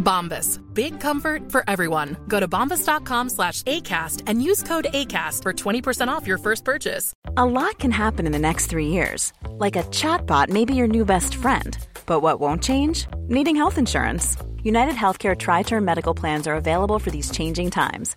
Bombas. Big comfort for everyone. Go to bombas.com slash ACAST and use code ACAST for 20% off your first purchase. A lot can happen in the next three years. Like a chatbot may be your new best friend. But what won't change? Needing health insurance. United Healthcare Tri Term Medical Plans are available for these changing times.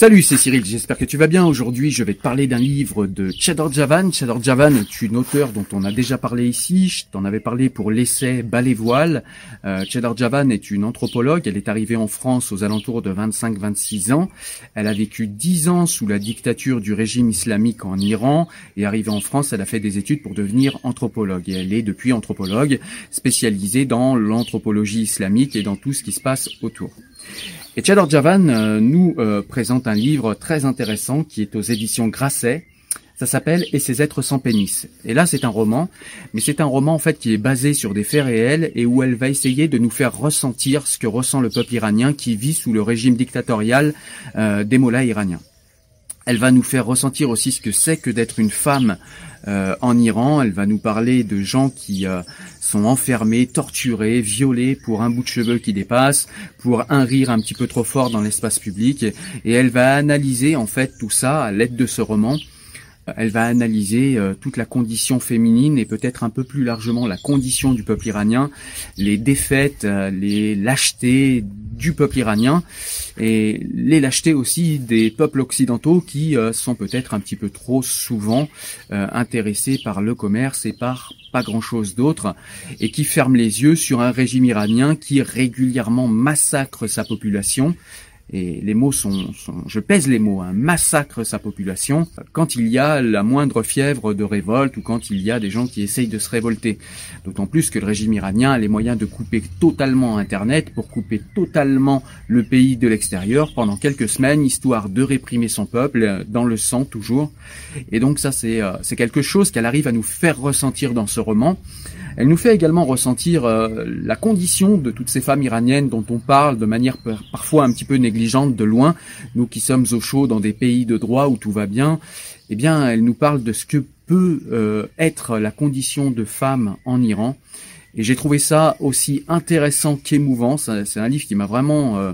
Salut, c'est Cyril, j'espère que tu vas bien. Aujourd'hui, je vais te parler d'un livre de Chedor Javan. Chedor Javan est une auteure dont on a déjà parlé ici. Je t'en avais parlé pour l'essai Ballet Voile. Euh, Chedor Javan est une anthropologue. Elle est arrivée en France aux alentours de 25-26 ans. Elle a vécu 10 ans sous la dictature du régime islamique en Iran et arrivée en France, elle a fait des études pour devenir anthropologue. Et elle est depuis anthropologue spécialisée dans l'anthropologie islamique et dans tout ce qui se passe autour. Et Chador Javan euh, nous euh, présente un livre très intéressant qui est aux éditions Grasset. Ça s'appelle Et ces êtres sans pénis. Et là, c'est un roman, mais c'est un roman en fait qui est basé sur des faits réels et où elle va essayer de nous faire ressentir ce que ressent le peuple iranien qui vit sous le régime dictatorial euh, des mollahs iraniens. Elle va nous faire ressentir aussi ce que c'est que d'être une femme euh, en Iran. Elle va nous parler de gens qui euh, sont enfermés, torturés, violés pour un bout de cheveux qui dépasse, pour un rire un petit peu trop fort dans l'espace public. Et elle va analyser en fait tout ça à l'aide de ce roman. Elle va analyser euh, toute la condition féminine et peut-être un peu plus largement la condition du peuple iranien, les défaites, euh, les lâchetés du peuple iranien et les lâchetés aussi des peuples occidentaux qui euh, sont peut-être un petit peu trop souvent euh, intéressés par le commerce et par pas grand-chose d'autre et qui ferment les yeux sur un régime iranien qui régulièrement massacre sa population et les mots sont, je pèse les mots, hein, massacre sa population quand il y a la moindre fièvre de révolte ou quand il y a des gens qui essayent de se révolter. D'autant plus que le régime iranien a les moyens de couper totalement Internet pour couper totalement le pays de l'extérieur pendant quelques semaines, histoire de réprimer son peuple dans le sang toujours. Et donc ça, c'est euh, c'est quelque chose qu'elle arrive à nous faire ressentir dans ce roman. Elle nous fait également ressentir euh, la condition de toutes ces femmes iraniennes dont on parle de manière par- parfois un petit peu négligente de loin, nous qui sommes au chaud dans des pays de droit où tout va bien. Eh bien, elle nous parle de ce que peut euh, être la condition de femme en Iran. Et j'ai trouvé ça aussi intéressant qu'émouvant. C'est un livre qui m'a vraiment euh,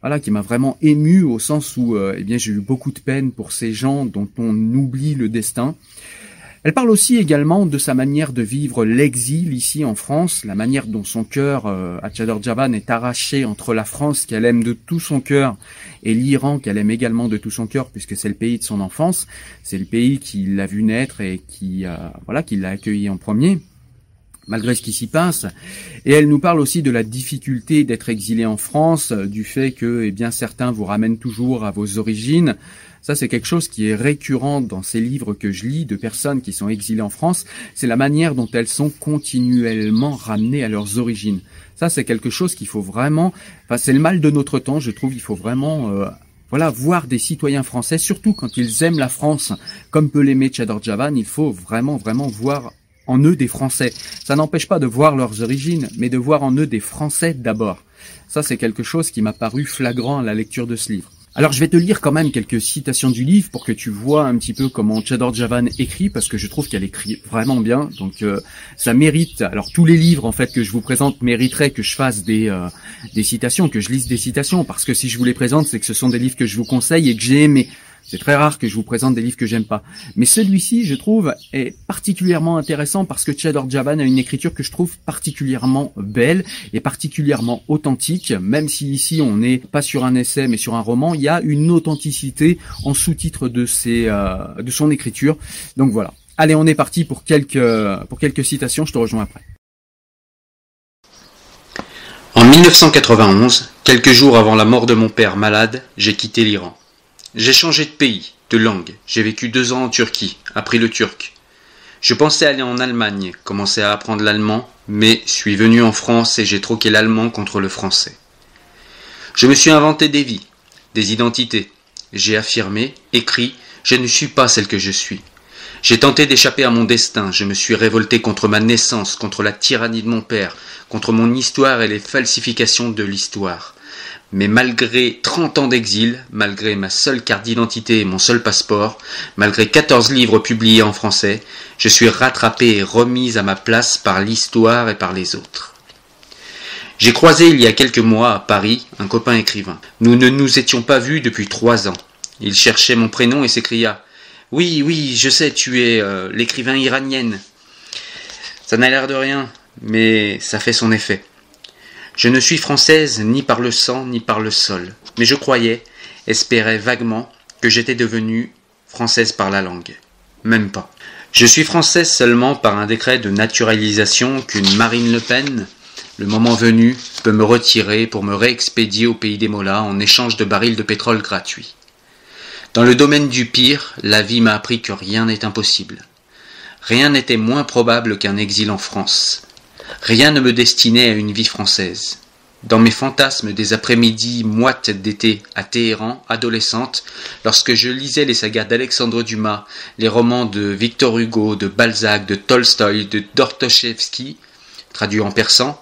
voilà, qui m'a vraiment ému au sens où, euh, eh bien, j'ai eu beaucoup de peine pour ces gens dont on oublie le destin. Elle parle aussi également de sa manière de vivre l'exil ici en France, la manière dont son cœur euh, à Chador Javan est arraché entre la France qu'elle aime de tout son cœur et l'Iran qu'elle aime également de tout son cœur puisque c'est le pays de son enfance, c'est le pays qui l'a vu naître et qui euh, voilà qui l'a accueilli en premier malgré ce qui s'y passe. Et elle nous parle aussi de la difficulté d'être exilé en France, du fait que eh bien certains vous ramènent toujours à vos origines, ça, c'est quelque chose qui est récurrent dans ces livres que je lis de personnes qui sont exilées en France. C'est la manière dont elles sont continuellement ramenées à leurs origines. Ça, c'est quelque chose qu'il faut vraiment. Enfin, c'est le mal de notre temps, je trouve. Il faut vraiment. Euh, voilà, voir des citoyens français, surtout quand ils aiment la France, comme peut l'aimer Chador Javan, il faut vraiment, vraiment voir en eux des Français. Ça n'empêche pas de voir leurs origines, mais de voir en eux des Français d'abord. Ça, c'est quelque chose qui m'a paru flagrant à la lecture de ce livre. Alors je vais te lire quand même quelques citations du livre pour que tu vois un petit peu comment Chador Javan écrit parce que je trouve qu'elle écrit vraiment bien. Donc euh, ça mérite. Alors tous les livres en fait que je vous présente mériteraient que je fasse des euh, des citations, que je lise des citations parce que si je vous les présente, c'est que ce sont des livres que je vous conseille et que j'ai aimé. C'est très rare que je vous présente des livres que j'aime pas. Mais celui-ci, je trouve, est particulièrement intéressant parce que Chador Javan a une écriture que je trouve particulièrement belle et particulièrement authentique. Même si ici on n'est pas sur un essai mais sur un roman, il y a une authenticité en sous-titre de euh, de son écriture. Donc voilà. Allez, on est parti pour quelques, pour quelques citations. Je te rejoins après. En 1991, quelques jours avant la mort de mon père malade, j'ai quitté l'Iran. J'ai changé de pays, de langue. J'ai vécu deux ans en Turquie, appris le turc. Je pensais aller en Allemagne, commencer à apprendre l'allemand, mais suis venu en France et j'ai troqué l'allemand contre le français. Je me suis inventé des vies, des identités. J'ai affirmé, écrit, je ne suis pas celle que je suis. J'ai tenté d'échapper à mon destin, je me suis révolté contre ma naissance, contre la tyrannie de mon père, contre mon histoire et les falsifications de l'histoire. Mais malgré 30 ans d'exil, malgré ma seule carte d'identité et mon seul passeport, malgré 14 livres publiés en français, je suis rattrapé et remis à ma place par l'histoire et par les autres. J'ai croisé il y a quelques mois à Paris un copain écrivain. Nous ne nous étions pas vus depuis trois ans. Il cherchait mon prénom et s'écria Oui, oui, je sais, tu es euh, l'écrivain iranienne. Ça n'a l'air de rien, mais ça fait son effet. Je ne suis française ni par le sang ni par le sol, mais je croyais, espérais vaguement, que j'étais devenue française par la langue. Même pas. Je suis française seulement par un décret de naturalisation qu'une Marine Le Pen, le moment venu, peut me retirer pour me réexpédier au pays des Mollahs en échange de barils de pétrole gratuits. Dans le domaine du pire, la vie m'a appris que rien n'est impossible. Rien n'était moins probable qu'un exil en France. Rien ne me destinait à une vie française. Dans mes fantasmes des après-midi moites d'été à Téhéran, adolescente, lorsque je lisais les sagas d'Alexandre Dumas, les romans de Victor Hugo, de Balzac, de Tolstoï, de Dortochevski, traduits en persan,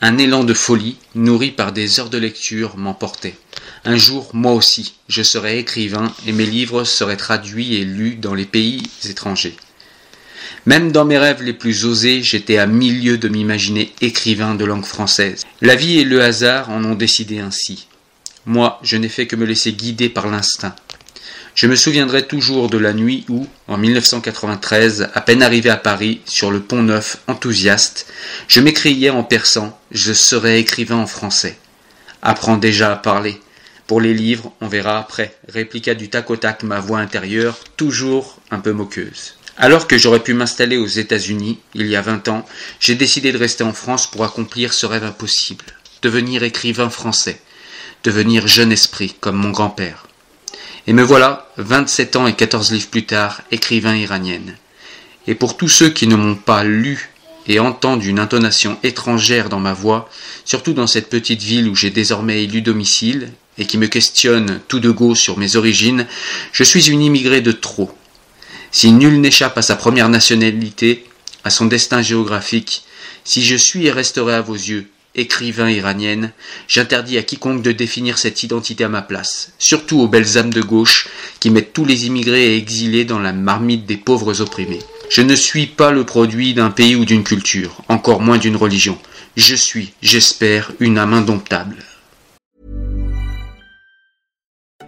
un élan de folie, nourri par des heures de lecture, m'emportait. Un jour, moi aussi, je serais écrivain et mes livres seraient traduits et lus dans les pays étrangers. Même dans mes rêves les plus osés, j'étais à milieu de m'imaginer écrivain de langue française. La vie et le hasard en ont décidé ainsi. Moi, je n'ai fait que me laisser guider par l'instinct. Je me souviendrai toujours de la nuit où, en 1993, à peine arrivé à Paris, sur le pont neuf, enthousiaste, je m'écriais en persan Je serai écrivain en français. Apprends déjà à parler. Pour les livres, on verra après, répliqua du tac au tac ma voix intérieure, toujours un peu moqueuse. Alors que j'aurais pu m'installer aux États-Unis, il y a vingt ans, j'ai décidé de rester en France pour accomplir ce rêve impossible, devenir écrivain français, devenir jeune esprit comme mon grand-père. Et me voilà, vingt-sept ans et quatorze livres plus tard, écrivain iranienne. Et pour tous ceux qui ne m'ont pas lu et entendu une intonation étrangère dans ma voix, surtout dans cette petite ville où j'ai désormais élu domicile, et qui me questionnent tout de go sur mes origines, je suis une immigrée de trop, si nul n'échappe à sa première nationalité, à son destin géographique, si je suis et resterai à vos yeux écrivain iranienne, j'interdis à quiconque de définir cette identité à ma place, surtout aux belles âmes de gauche qui mettent tous les immigrés et exilés dans la marmite des pauvres opprimés. Je ne suis pas le produit d'un pays ou d'une culture, encore moins d'une religion. Je suis, j'espère, une âme indomptable.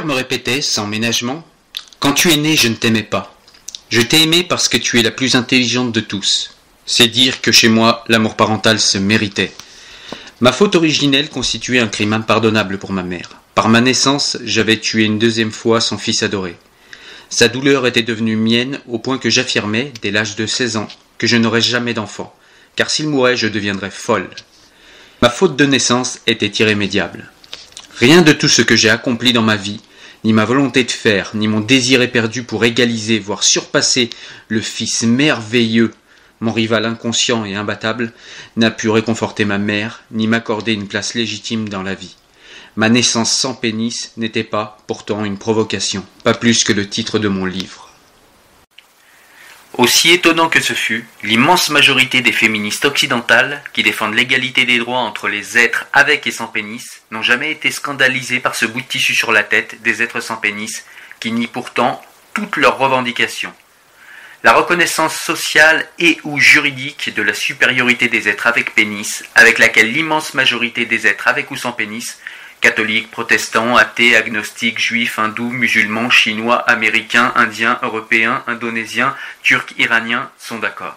Me répétait, sans ménagement, Quand tu es né, je ne t'aimais pas. Je t'ai aimé parce que tu es la plus intelligente de tous. C'est dire que chez moi, l'amour parental se méritait. Ma faute originelle constituait un crime impardonnable pour ma mère. Par ma naissance, j'avais tué une deuxième fois son fils adoré. Sa douleur était devenue mienne au point que j'affirmais, dès l'âge de 16 ans, que je n'aurais jamais d'enfant, car s'il mourait, je deviendrais folle. Ma faute de naissance était irrémédiable. Rien de tout ce que j'ai accompli dans ma vie, ni ma volonté de faire, ni mon désir éperdu pour égaliser, voire surpasser le fils merveilleux, mon rival inconscient et imbattable, n'a pu réconforter ma mère, ni m'accorder une place légitime dans la vie. Ma naissance sans pénis n'était pas, pourtant, une provocation, pas plus que le titre de mon livre. Aussi étonnant que ce fût, l'immense majorité des féministes occidentales, qui défendent l'égalité des droits entre les êtres avec et sans pénis, n'ont jamais été scandalisées par ce bout de tissu sur la tête des êtres sans pénis, qui nient pourtant toutes leurs revendications. La reconnaissance sociale et ou juridique de la supériorité des êtres avec pénis, avec laquelle l'immense majorité des êtres avec ou sans pénis catholiques, protestants, athées, agnostiques, juifs, hindous, musulmans, chinois, américains, indiens, européens, indonésiens, turcs, iraniens sont d'accord.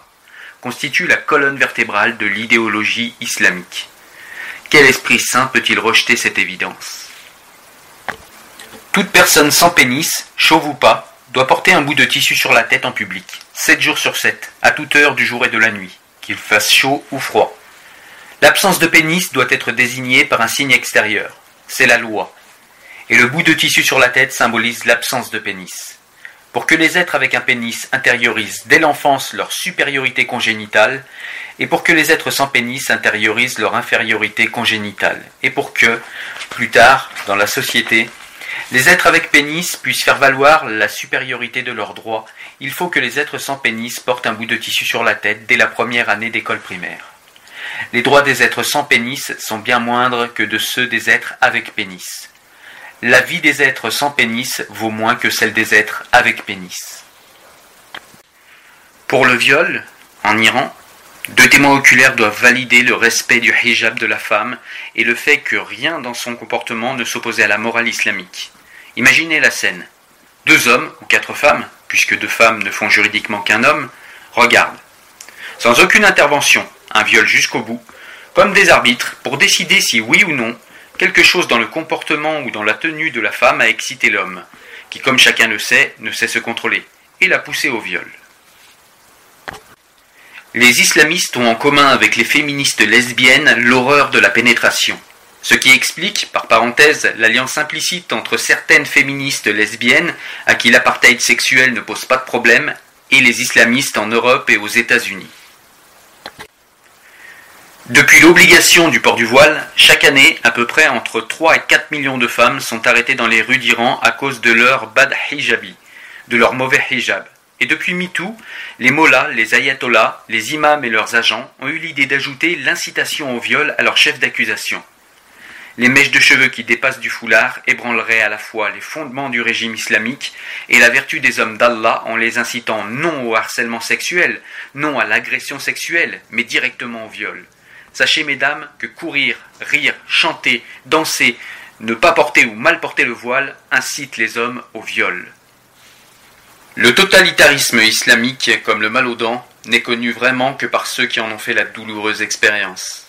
Constitue la colonne vertébrale de l'idéologie islamique. Quel esprit saint peut-il rejeter cette évidence? Toute personne sans pénis, chauve ou pas, doit porter un bout de tissu sur la tête en public, 7 jours sur 7, à toute heure du jour et de la nuit, qu'il fasse chaud ou froid. L'absence de pénis doit être désignée par un signe extérieur, c'est la loi. Et le bout de tissu sur la tête symbolise l'absence de pénis. Pour que les êtres avec un pénis intériorisent dès l'enfance leur supériorité congénitale, et pour que les êtres sans pénis intériorisent leur infériorité congénitale, et pour que, plus tard, dans la société, les êtres avec pénis puissent faire valoir la supériorité de leurs droits, il faut que les êtres sans pénis portent un bout de tissu sur la tête dès la première année d'école primaire. Les droits des êtres sans pénis sont bien moindres que de ceux des êtres avec pénis. La vie des êtres sans pénis vaut moins que celle des êtres avec pénis. Pour le viol, en Iran, deux témoins oculaires doivent valider le respect du hijab de la femme et le fait que rien dans son comportement ne s'opposait à la morale islamique. Imaginez la scène. Deux hommes, ou quatre femmes, puisque deux femmes ne font juridiquement qu'un homme, regardent. Sans aucune intervention, un viol jusqu'au bout, comme des arbitres, pour décider si oui ou non, quelque chose dans le comportement ou dans la tenue de la femme a excité l'homme, qui, comme chacun le sait, ne sait se contrôler, et l'a poussé au viol. Les islamistes ont en commun avec les féministes lesbiennes l'horreur de la pénétration, ce qui explique, par parenthèse, l'alliance implicite entre certaines féministes lesbiennes, à qui l'apartheid sexuel ne pose pas de problème, et les islamistes en Europe et aux États-Unis. Depuis l'obligation du port du voile, chaque année, à peu près entre 3 et 4 millions de femmes sont arrêtées dans les rues d'Iran à cause de leur bad hijabi, de leur mauvais hijab. Et depuis MeToo, les mollahs, les ayatollahs, les imams et leurs agents ont eu l'idée d'ajouter l'incitation au viol à leur chef d'accusation. Les mèches de cheveux qui dépassent du foulard ébranleraient à la fois les fondements du régime islamique et la vertu des hommes d'Allah en les incitant non au harcèlement sexuel, non à l'agression sexuelle, mais directement au viol. Sachez, mesdames, que courir, rire, chanter, danser, ne pas porter ou mal porter le voile incite les hommes au viol. Le totalitarisme islamique, comme le mal aux dents, n'est connu vraiment que par ceux qui en ont fait la douloureuse expérience.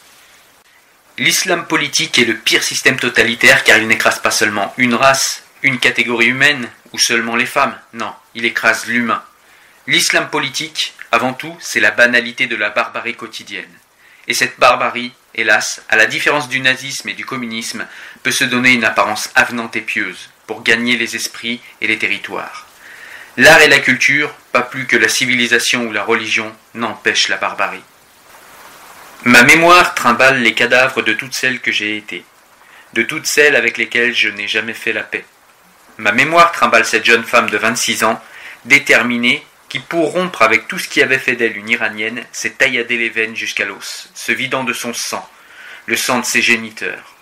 L'islam politique est le pire système totalitaire car il n'écrase pas seulement une race, une catégorie humaine ou seulement les femmes. Non, il écrase l'humain. L'islam politique, avant tout, c'est la banalité de la barbarie quotidienne. Et cette barbarie, hélas, à la différence du nazisme et du communisme, peut se donner une apparence avenante et pieuse pour gagner les esprits et les territoires. L'art et la culture, pas plus que la civilisation ou la religion, n'empêchent la barbarie. Ma mémoire trimballe les cadavres de toutes celles que j'ai été, de toutes celles avec lesquelles je n'ai jamais fait la paix. Ma mémoire trimballe cette jeune femme de 26 ans, déterminée, qui pour rompre avec tout ce qui avait fait d'elle une iranienne, s'est tailladé les veines jusqu'à l'os, se vidant de son sang, le sang de ses géniteurs.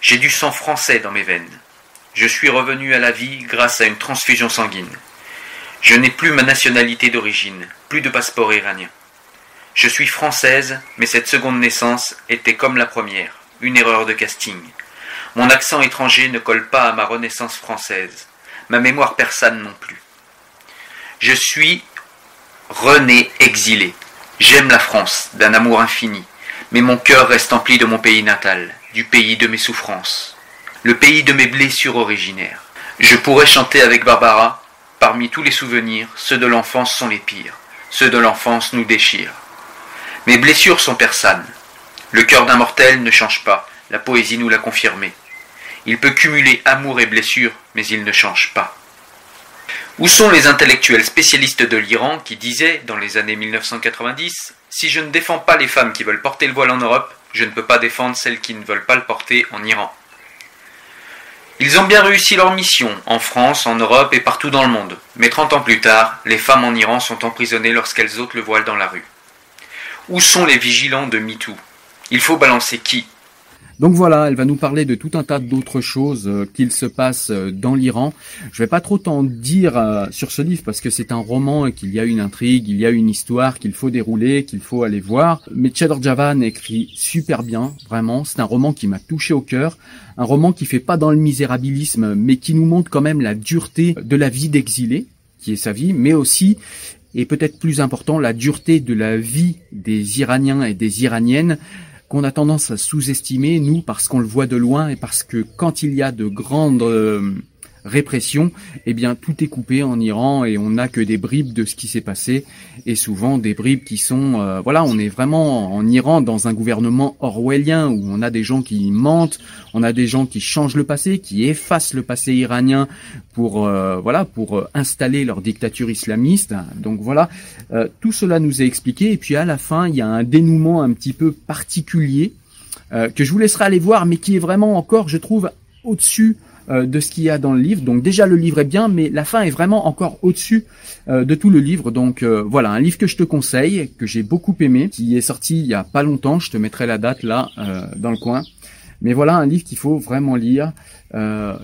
J'ai du sang français dans mes veines. Je suis revenu à la vie grâce à une transfusion sanguine. Je n'ai plus ma nationalité d'origine, plus de passeport iranien. Je suis française, mais cette seconde naissance était comme la première, une erreur de casting. Mon accent étranger ne colle pas à ma renaissance française, ma mémoire persane non plus. Je suis rené exilé. J'aime la France, d'un amour infini, mais mon cœur reste empli de mon pays natal, du pays de mes souffrances, le pays de mes blessures originaires. Je pourrais chanter avec Barbara, parmi tous les souvenirs, ceux de l'enfance sont les pires, ceux de l'enfance nous déchirent. Mes blessures sont persanes. Le cœur d'un mortel ne change pas, la poésie nous l'a confirmé. Il peut cumuler amour et blessure, mais il ne change pas. Où sont les intellectuels spécialistes de l'Iran qui disaient, dans les années 1990, Si je ne défends pas les femmes qui veulent porter le voile en Europe, je ne peux pas défendre celles qui ne veulent pas le porter en Iran Ils ont bien réussi leur mission, en France, en Europe et partout dans le monde. Mais 30 ans plus tard, les femmes en Iran sont emprisonnées lorsqu'elles ôtent le voile dans la rue. Où sont les vigilants de MeToo? Il faut balancer qui? Donc voilà, elle va nous parler de tout un tas d'autres choses euh, qu'il se passe euh, dans l'Iran. Je vais pas trop t'en dire euh, sur ce livre parce que c'est un roman et qu'il y a une intrigue, il y a une histoire qu'il faut dérouler, qu'il faut aller voir. Mais Chador Javan écrit super bien, vraiment. C'est un roman qui m'a touché au cœur. Un roman qui fait pas dans le misérabilisme, mais qui nous montre quand même la dureté de la vie d'exilé qui est sa vie, mais aussi et peut-être plus important, la dureté de la vie des Iraniens et des Iraniennes qu'on a tendance à sous-estimer, nous, parce qu'on le voit de loin et parce que quand il y a de grandes euh, répression, eh bien tout est coupé en Iran et on n'a que des bribes de ce qui s'est passé et souvent des bribes qui sont euh, voilà, on est vraiment en Iran dans un gouvernement orwellien où on a des gens qui mentent, on a des gens qui changent le passé, qui effacent le passé iranien pour euh, voilà, pour euh, installer leur dictature islamiste. Donc voilà, tout cela nous est expliqué et puis à la fin, il y a un dénouement un petit peu particulier que je vous laisserai aller voir mais qui est vraiment encore je trouve au-dessus euh, de ce qu'il y a dans le livre. Donc déjà le livre est bien, mais la fin est vraiment encore au-dessus euh, de tout le livre. Donc euh, voilà, un livre que je te conseille, que j'ai beaucoup aimé, qui est sorti il y a pas longtemps. Je te mettrai la date là dans le coin. Mais voilà un livre qu'il faut vraiment lire,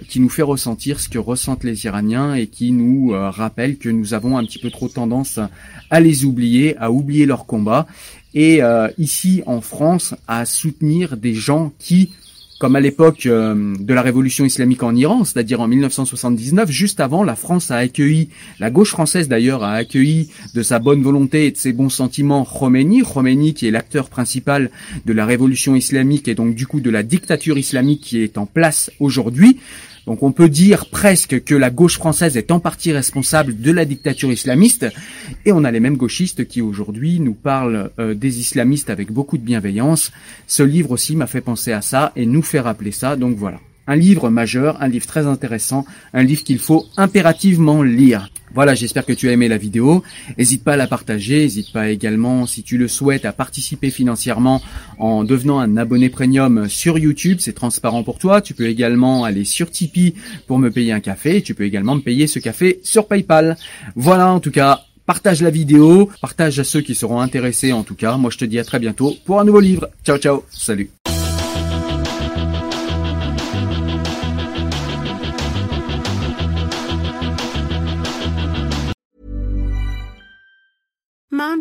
qui nous fait ressentir ce que ressentent les Iraniens et qui nous rappelle que nous avons un petit peu trop tendance à les oublier, à oublier leurs combats, et ici en France à soutenir des gens qui comme à l'époque euh, de la révolution islamique en Iran, c'est-à-dire en 1979, juste avant, la France a accueilli, la gauche française d'ailleurs a accueilli de sa bonne volonté et de ses bons sentiments Khomeini, Khomeini qui est l'acteur principal de la révolution islamique et donc du coup de la dictature islamique qui est en place aujourd'hui. Donc on peut dire presque que la gauche française est en partie responsable de la dictature islamiste, et on a les mêmes gauchistes qui aujourd'hui nous parlent euh, des islamistes avec beaucoup de bienveillance. Ce livre aussi m'a fait penser à ça et nous fait rappeler ça, donc voilà. Un livre majeur, un livre très intéressant, un livre qu'il faut impérativement lire. Voilà, j'espère que tu as aimé la vidéo. N'hésite pas à la partager, n'hésite pas également, si tu le souhaites, à participer financièrement en devenant un abonné premium sur YouTube. C'est transparent pour toi. Tu peux également aller sur Tipeee pour me payer un café. Tu peux également me payer ce café sur PayPal. Voilà, en tout cas, partage la vidéo, partage à ceux qui seront intéressés en tout cas. Moi, je te dis à très bientôt pour un nouveau livre. Ciao, ciao. Salut.